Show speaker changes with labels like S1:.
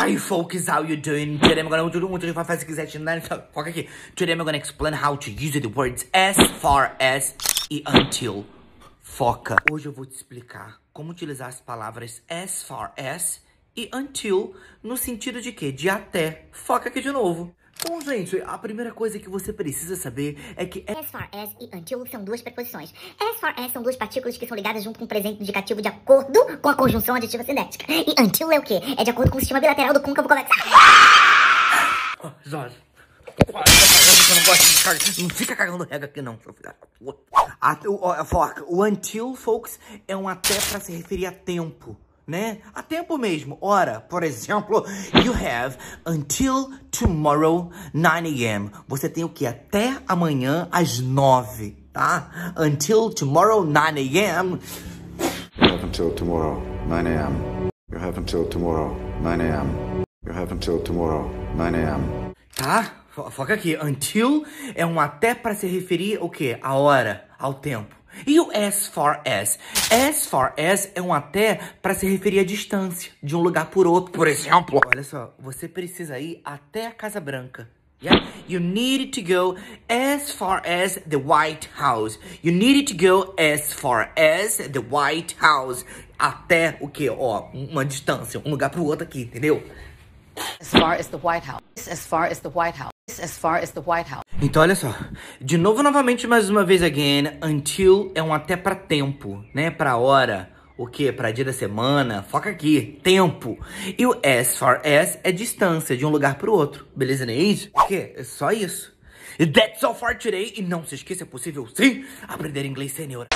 S1: Hi folks, how you doing? Today I'm gonna do muito faz quiser foca aqui. Today I'm gonna explain how to use the words as far as e until. Foca. Hoje eu vou te explicar como utilizar as palavras as far as e until no sentido de quê? De até. Foca aqui de novo. Bom, gente, a primeira coisa que você precisa saber é que...
S2: As far as e until são duas preposições. As far as são duas partículas que são ligadas junto com um presente indicativo de acordo com a conjunção aditiva cinética. E until é o quê? É de acordo com o sistema bilateral do côncavo convexo.
S1: Oh, Jorge, você não fica cagando regra aqui, não. Até, o, foca, o until, folks, é um até para se referir a tempo né? A tempo mesmo. Ora, por exemplo, you have until tomorrow 9 a.m. Você tem o que? Até amanhã às 9, tá? Until tomorrow 9 a.m.
S3: You have until tomorrow 9 a.m. You have until tomorrow 9 a.m. You have until tomorrow 9 a.m.
S1: Tá? Foca aqui. Until é um até para se referir o quê? A hora, ao tempo. E o as far as? As far as é um até para se referir à distância de um lugar por outro. Por exemplo, olha só, você precisa ir até a Casa Branca. Yeah? You needed to go as far as the White House. You needed to go as far as the White House. Até o que? Ó, uma distância, um lugar pro outro aqui, entendeu?
S4: As far as the White House. As far as the White House. As far as the White House.
S1: Então, olha só. De novo, novamente, mais uma vez again. Until é um até pra tempo, né? Pra hora. O que? Pra dia da semana. Foca aqui. Tempo. E o as far as é distância de um lugar pro outro. Beleza, não é isso? O quê? É só isso. E that's all for today. E não se esqueça, é possível sim aprender inglês sem neuro.